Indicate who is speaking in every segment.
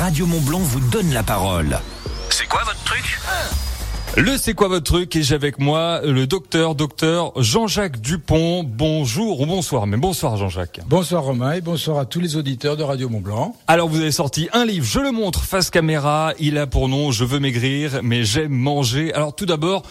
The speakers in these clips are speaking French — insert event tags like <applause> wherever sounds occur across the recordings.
Speaker 1: Radio Montblanc vous donne la parole.
Speaker 2: C'est quoi votre truc?
Speaker 3: Le C'est quoi votre truc? Et j'ai avec moi le docteur, docteur Jean-Jacques Dupont. Bonjour ou bonsoir, mais bonsoir Jean-Jacques.
Speaker 4: Bonsoir Romain et bonsoir à tous les auditeurs de Radio Montblanc.
Speaker 3: Alors vous avez sorti un livre, je le montre face caméra. Il a pour nom Je veux maigrir, mais j'aime manger. Alors tout d'abord,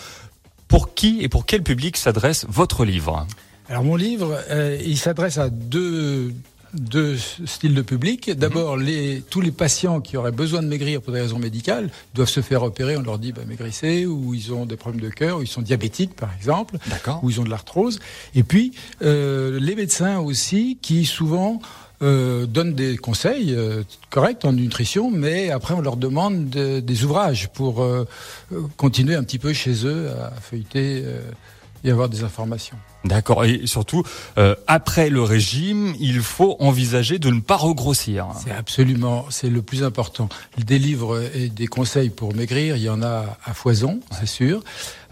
Speaker 3: pour qui et pour quel public s'adresse votre livre?
Speaker 4: Alors mon livre, euh, il s'adresse à deux deux styles de public. D'abord, les, tous les patients qui auraient besoin de maigrir pour des raisons médicales doivent se faire opérer. On leur dit bah, maigrissez, ou ils ont des problèmes de cœur, ou ils sont diabétiques par exemple, ou ils ont de l'arthrose. Et puis euh, les médecins aussi, qui souvent euh, donnent des conseils euh, corrects en nutrition, mais après on leur demande des ouvrages pour continuer un petit peu chez eux à feuilleter et avoir des informations.
Speaker 3: D'accord. Et surtout, euh, après le régime, il faut envisager de ne pas regrossir.
Speaker 4: C'est absolument, c'est le plus important. Des livres et des conseils pour maigrir, il y en a à foison, c'est sûr.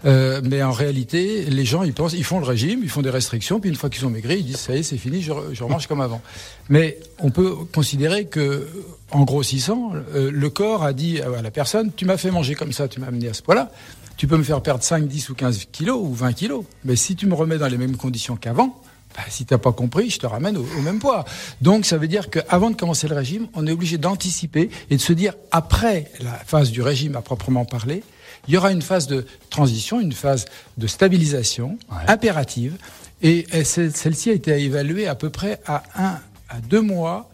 Speaker 4: Euh, mais en réalité, les gens, ils pensent, ils font le régime, ils font des restrictions, puis une fois qu'ils ont maigri, ils disent ça y est, c'est fini, je, je remange comme avant. Mais on peut considérer que, en grossissant, euh, le corps a dit à la personne, tu m'as fait manger comme ça, tu m'as amené à ce point-là tu peux me faire perdre 5, 10 ou 15 kilos ou 20 kilos. Mais si tu me remets dans les mêmes conditions qu'avant, bah, si tu n'as pas compris, je te ramène au, même poids. Donc ça veut dire qu'avant de commencer le régime, on est obligé d'anticiper et de se dire, après la phase du régime à proprement parler, il y aura une phase de transition, une phase de stabilisation impérative. Et celle-ci a été évaluée à peu près à 1 à 2 mois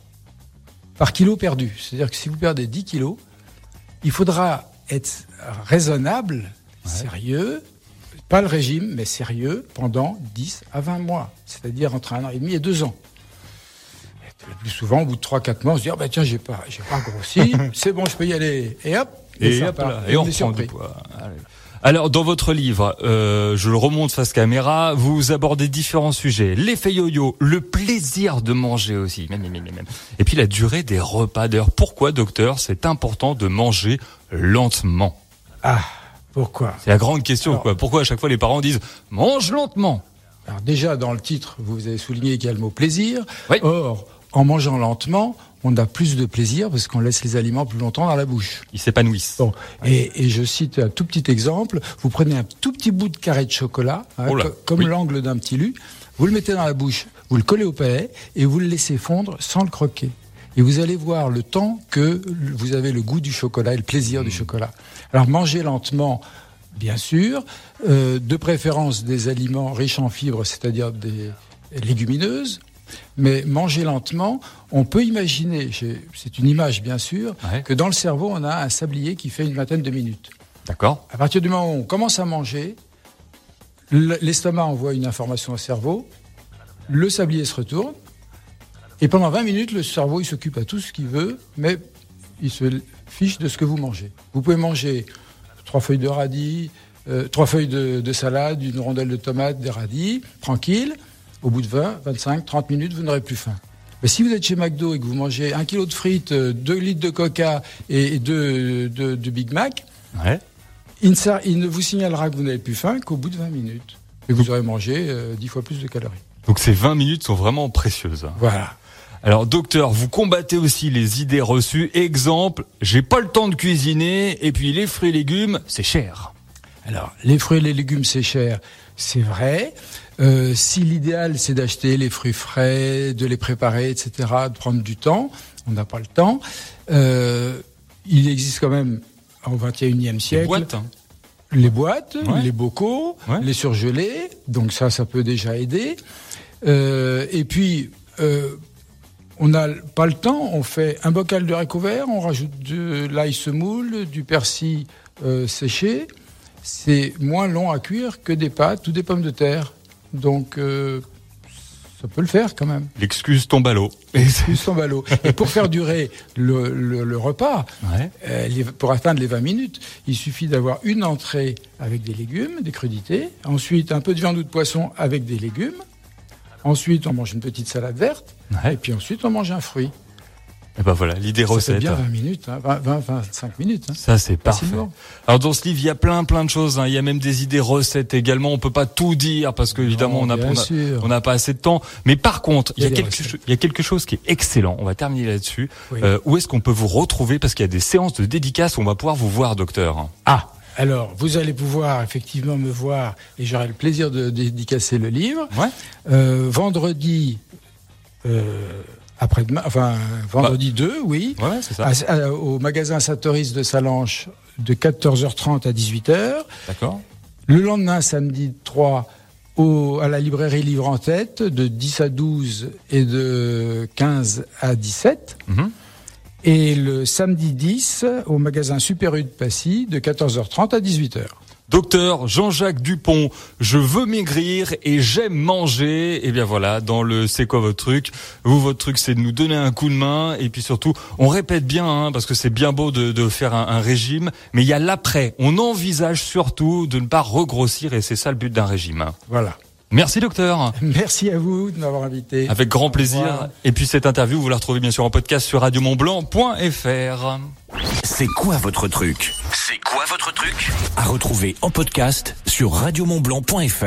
Speaker 4: par kilo perdu. C'est-à-dire que si vous perdez 10 kilos, il faudra être raisonnable sérieux, pas le régime, mais sérieux, pendant 10 à 20 mois, c'est-à-dire entre un an et demi et deux ans. le plus souvent, au bout de 3-4 mois, on se dit ah ben tiens, j'ai pas, j'ai pas grossi, <laughs> c'est bon, je peux y aller. Et hop,
Speaker 3: et, hop et, on, reprend du poids. Alors, dans votre livre, euh, je le remonte face caméra, vous abordez différents sujets. L'effet yo-yo, le plaisir de manger aussi, même, même, même. et puis la durée des repas. D'ailleurs, pourquoi, docteur, c'est important de manger lentement?
Speaker 4: Ah pourquoi
Speaker 3: C'est la grande question. quoi. Pourquoi à chaque fois les parents disent mange lentement
Speaker 4: Alors déjà dans le titre, vous avez souligné qu'il y a le mot plaisir. Or, en mangeant lentement, on a plus de plaisir parce qu'on laisse les aliments plus longtemps dans la bouche.
Speaker 3: Ils s'épanouissent.
Speaker 4: Bon. Et, je cite un tout petit exemple. Vous prenez un tout petit bout de carré de chocolat, hein, comme l'angle d'un petit lu, vous le mettez dans la bouche, vous le collez au palais et vous le laissez fondre sans le croquer et vous allez voir le temps que vous avez le goût du chocolat et le plaisir du mmh. chocolat. Alors mangez lentement, bien sûr, euh, de préférence des aliments riches en fibres, c'est-à-dire des légumineuses, mais mangez lentement. On peut imaginer, c'est une image bien sûr, que dans le cerveau, on a un sablier qui fait une vingtaine de minutes.
Speaker 3: D'accord.
Speaker 4: À partir du moment où on commence à manger, l'estomac envoie une information au cerveau, le sablier se retourne, et pendant 20 minutes, le cerveau, il s'occupe à tout ce qu'il veut, mais il se fiche de ce que vous mangez. Vous pouvez manger trois feuilles de radis, euh, trois feuilles de, salade, une rondelle de tomate, des radis, tranquille. Au bout de 20, 25, 30 minutes, vous n'aurez plus faim. Mais si vous êtes chez McDo et que vous mangez un kilo de frites, euh, deux litres de coca et deux de, Big Mac, il, ne, vous signalera que vous n'avez plus faim qu'au bout de 20 minutes. Et vous aurez mangé euh, dix fois plus de calories.
Speaker 3: Donc ces 20 minutes sont vraiment précieuses.
Speaker 4: Voilà.
Speaker 3: Alors docteur, vous combattez aussi les idées reçues. Exemple, j'ai pas le temps de cuisiner et puis les fruits et légumes, c'est cher.
Speaker 4: Alors les fruits et les légumes, c'est cher, c'est vrai. Euh, si l'idéal c'est d'acheter les fruits frais, de les préparer, etc., de prendre du temps, on n'a pas le temps. Euh, il existe quand même au XXIe siècle. Les
Speaker 3: boîtes. Hein.
Speaker 4: Les boîtes, les bocaux, les surgelés, donc ça, ça peut déjà aider. Euh, et puis, euh, on n'a pas le temps, on fait un bocal de haricots verts, on rajoute de l'ail semoule, du persil euh, séché. C'est moins long à cuire que des pâtes ou des pommes de terre. Donc, euh, ça peut le faire quand même.
Speaker 3: L'excuse tombe à l'eau.
Speaker 4: L'excuse tombe à l'eau. Et pour faire durer le, repas, euh, pour atteindre les 20 minutes, il suffit d'avoir une entrée avec des légumes, des crudités, ensuite un peu de viande ou de poisson avec des légumes, Ensuite, on mange une petite salade verte. Et puis ensuite, on mange un fruit.
Speaker 3: Et ben voilà, l'idée recette.
Speaker 4: C'est bien 20 minutes, hein, 20, 20, 25 minutes. Hein.
Speaker 3: Ça c'est parfait. Alors dans ce livre, il y a plein plein de choses. Hein. Il y a même des idées recettes également. On peut pas tout dire parce que évidemment on n'a on n'a pas assez de temps. Mais par contre, il y, a, quelque chose, il y a quelque chose qui est excellent. On va terminer là-dessus. Euh, où est-ce qu'on peut vous retrouver? Parce qu'il y a des séances de dédicaces où on va pouvoir vous voir, docteur.
Speaker 4: Ah, alors, vous allez pouvoir effectivement me voir et j'aurai le plaisir de dédicacer le livre.
Speaker 3: Ouais.
Speaker 4: Euh, vendredi. Euh, après-demain, enfin vendredi 2, bah. oui,
Speaker 3: ouais, c'est ça.
Speaker 4: au magasin Satoris de Salanches de 14h30 à 18h.
Speaker 3: D'accord.
Speaker 4: Le lendemain, samedi 3, au, à la librairie Livre en tête de 10 à 12 et de 15 à 17. Mm Et le samedi 10 au magasin Super U de Passy de 14h30 à 18h.
Speaker 3: Docteur Jean-Jacques Dupont, je veux maigrir et j'aime manger. Et eh bien voilà, dans le c'est quoi votre truc? Vous, votre truc, c'est de nous donner un coup de main. Et puis surtout, on répète bien, hein, parce que c'est bien beau de, de faire un, un, régime, mais il y a l'après. On envisage surtout de ne pas regrossir et c'est ça le but d'un régime.
Speaker 4: Voilà.
Speaker 3: Merci docteur.
Speaker 4: Merci à vous de m'avoir invité.
Speaker 3: Avec grand plaisir. Et puis cette interview, vous la retrouvez bien sûr en podcast sur radiomontblanc.fr.
Speaker 1: C'est quoi votre truc? C'est quoi votre truc? À retrouver en podcast sur radiomontblanc.fr.